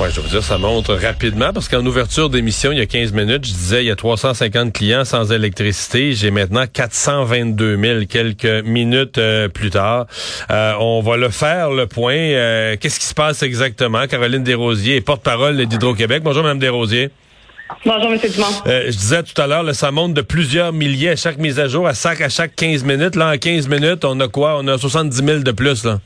Ouais, je veux dire, ça montre rapidement parce qu'en ouverture d'émission, il y a 15 minutes, je disais, il y a 350 clients sans électricité. J'ai maintenant 422 000 quelques minutes euh, plus tard. Euh, on va le faire, le point. Euh, qu'est-ce qui se passe exactement? Caroline Desrosiers est porte-parole d'Hydro-Québec. Bonjour, Mme Desrosiers. Bonjour, M. Dumont. je disais tout à l'heure, ça monte de plusieurs milliers à chaque mise à jour, à chaque, à chaque 15 minutes. Là, en 15 minutes, on a quoi? On a 70 000 de plus, là.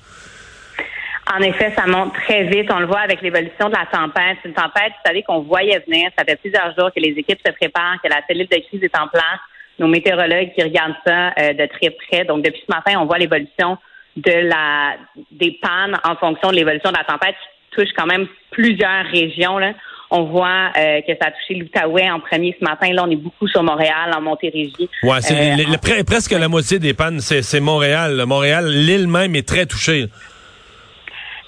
En effet, ça monte très vite. On le voit avec l'évolution de la tempête. C'est une tempête, vous savez, qu'on voyait venir. Ça fait plusieurs jours que les équipes se préparent, que la cellule de crise est en place. Nos météorologues qui regardent ça euh, de très près. Donc, depuis ce matin, on voit l'évolution de la des pannes en fonction de l'évolution de la tempête qui touche quand même plusieurs régions. Là. On voit euh, que ça a touché l'Outaouais en premier ce matin. Là, on est beaucoup sur Montréal, en Montérégie. Ouais, c'est euh, presque la moitié des pannes, c'est Montréal. Montréal, l'île même est très touchée.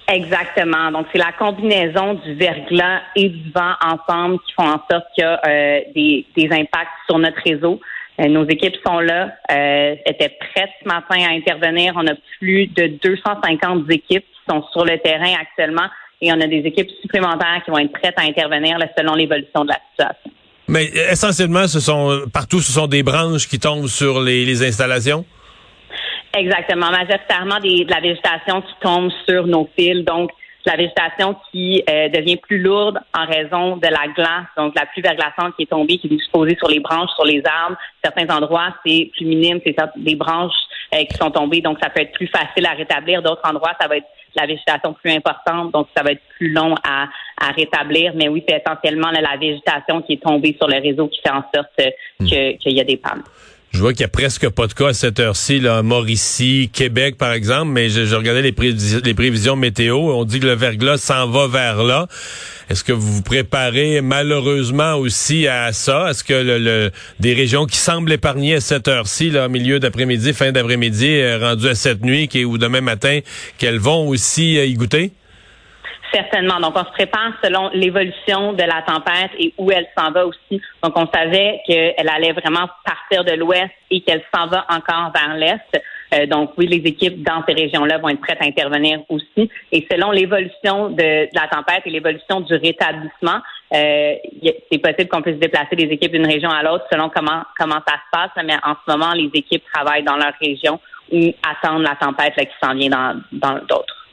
Exactement. Donc, c'est la combinaison du verglas et du vent ensemble qui font en sorte qu'il y a euh, des, des, impacts sur notre réseau. Euh, nos équipes sont là, euh, étaient prêtes ce matin à intervenir. On a plus de 250 équipes qui sont sur le terrain actuellement et on a des équipes supplémentaires qui vont être prêtes à intervenir selon l'évolution de la situation. Mais essentiellement, ce sont partout, ce sont des branches qui tombent sur les, les installations? Exactement. Majoritairement des, de la végétation qui tombe sur nos fils. Donc, la végétation qui euh, devient plus lourde en raison de la glace, donc la pluie verglaçante qui est tombée, qui est disposée sur les branches, sur les arbres. Certains endroits, c'est plus minime, c'est des branches euh, qui sont tombées, donc ça peut être plus facile à rétablir. D'autres endroits, ça va être la végétation plus importante, donc ça va être plus long à, à rétablir. Mais oui, c'est essentiellement la végétation qui est tombée sur le réseau qui fait en sorte euh, hmm. qu'il y a des pannes. Je vois qu'il y a presque pas de cas à cette heure-ci, là, Mauricie, Québec, par exemple, mais je, regardais les, prévisions météo. On dit que le verglas s'en va vers là. Est-ce que vous vous préparez malheureusement aussi à ça? Est-ce que des régions qui semblent épargnées à cette heure-ci, là, milieu d'après-midi, fin d'après-midi, euh, rendu à cette nuit qui, ou demain matin, qu'elles vont aussi euh, y goûter? Certainement. Donc, on se prépare selon l'évolution de la tempête et où elle s'en va aussi. Donc, on savait qu'elle allait vraiment partir de l'ouest et qu'elle s'en va encore vers l'est. Euh, donc, oui, les équipes dans ces régions-là vont être prêtes à intervenir aussi. Et selon l'évolution de, la tempête et l'évolution du rétablissement, euh, c'est possible qu'on puisse déplacer des équipes d'une région à l'autre selon comment comment ça se passe. Mais en ce moment, les équipes travaillent dans leur région ou attendent la tempête là, qui s'en vient dans dans d'autres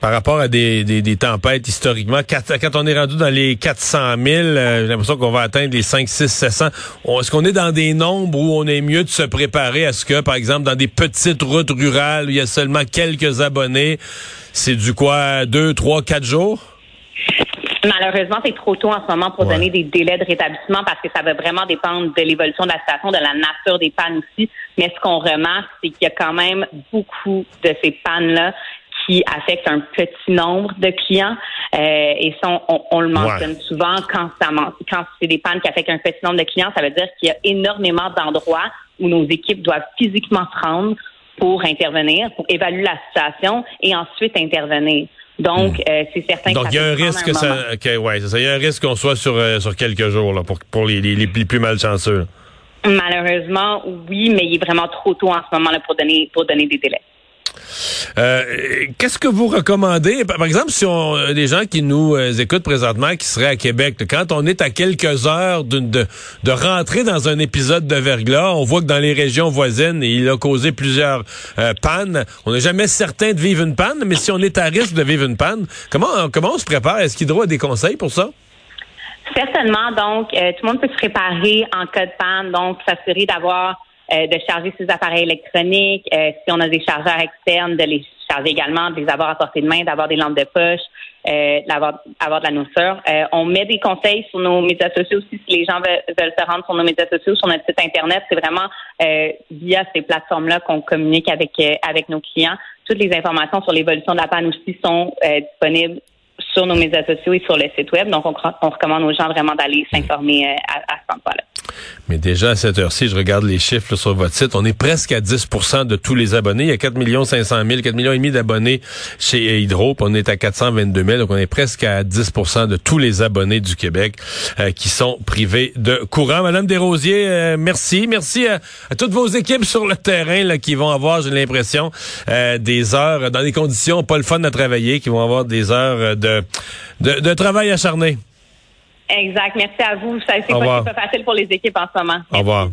par rapport à des, des, tempêtes historiquement. Quand, on est rendu dans les 400 000, euh, j'ai l'impression qu'on va atteindre les 5, 6, 700. Est-ce qu'on est dans des nombres où on est mieux de se préparer à ce que, par exemple, dans des petites routes rurales où il y a seulement quelques abonnés, c'est du quoi, deux, trois, quatre jours? Malheureusement, c'est trop tôt en ce moment pour donner des délais de rétablissement parce que ça va vraiment dépendre de l'évolution de la situation, de la nature des pannes aussi. Mais ce qu'on remarque, c'est qu'il y a quand même beaucoup de ces pannes-là qui affecte un petit nombre de clients. Euh, et ça, on, le mentionne souvent quand ça quand c'est des pannes qui affectent un petit nombre de clients, ça veut dire qu'il y a énormément d'endroits où nos équipes doivent physiquement se rendre pour intervenir, pour évaluer la situation et ensuite intervenir. Donc, hmm. euh, c'est certain Donc, il y a un risque que ça, que, ouais, ça, il y a un risque qu'on soit sur, euh, sur quelques jours là, pour, pour les, les, les plus malchanceux. Malheureusement, oui, mais il est vraiment trop tôt en ce moment là, pour donner pour donner des délais. Euh, qu'est-ce que vous recommandez? Par exemple, si on euh, des gens qui nous euh, écoutent présentement, qui seraient à Québec, quand on est à quelques heures de, rentrer dans un épisode de verglas, on voit que dans les régions voisines, il a causé plusieurs pannes. On n'est jamais certain de vivre une panne, mais si on est à risque de vivre une panne, comment, comment on se prépare? Est-ce qu'il a des conseils pour ça? Certainement. Donc, tout le monde peut se préparer en cas de panne. Donc, s'assurer d'avoir euh, de charger ses appareils électroniques, euh, si on a des chargeurs externes, de les charger également, de les avoir à portée de main, d'avoir des lampes de poche, euh, d'avoir avoir de la nourriture. Euh, on met des conseils sur nos médias sociaux aussi si les gens veulent, se rendre sur nos médias sociaux, sur notre site internet. C'est vraiment via ces plateformes-là qu'on communique avec avec nos clients. Toutes les informations sur l'évolution de la panne aussi sont disponibles sur nos médias sociaux et sur le site web. Donc, on, recommande aux gens vraiment d'aller s'informer à, à ce endroit-là. Mais déjà, à cette heure-ci, je regarde les chiffres sur votre site, on est presque à 10% de tous les abonnés. Il y a 4 500 000, 4 millions et demi d'abonnés chez Hydro, on est à 422 000, donc on est presque à 10% de tous les abonnés du Québec euh, qui sont privés de courant. Madame Desrosiers, euh, merci. Merci à, toutes vos équipes sur le terrain là, qui vont avoir, j'ai l'impression, euh, des heures dans des conditions pas le fun à travailler, qui vont avoir des heures de, de, de travail acharné. Exact. Merci à vous. Ça, c'est pas, pas facile pour les équipes en ce moment. Au revoir.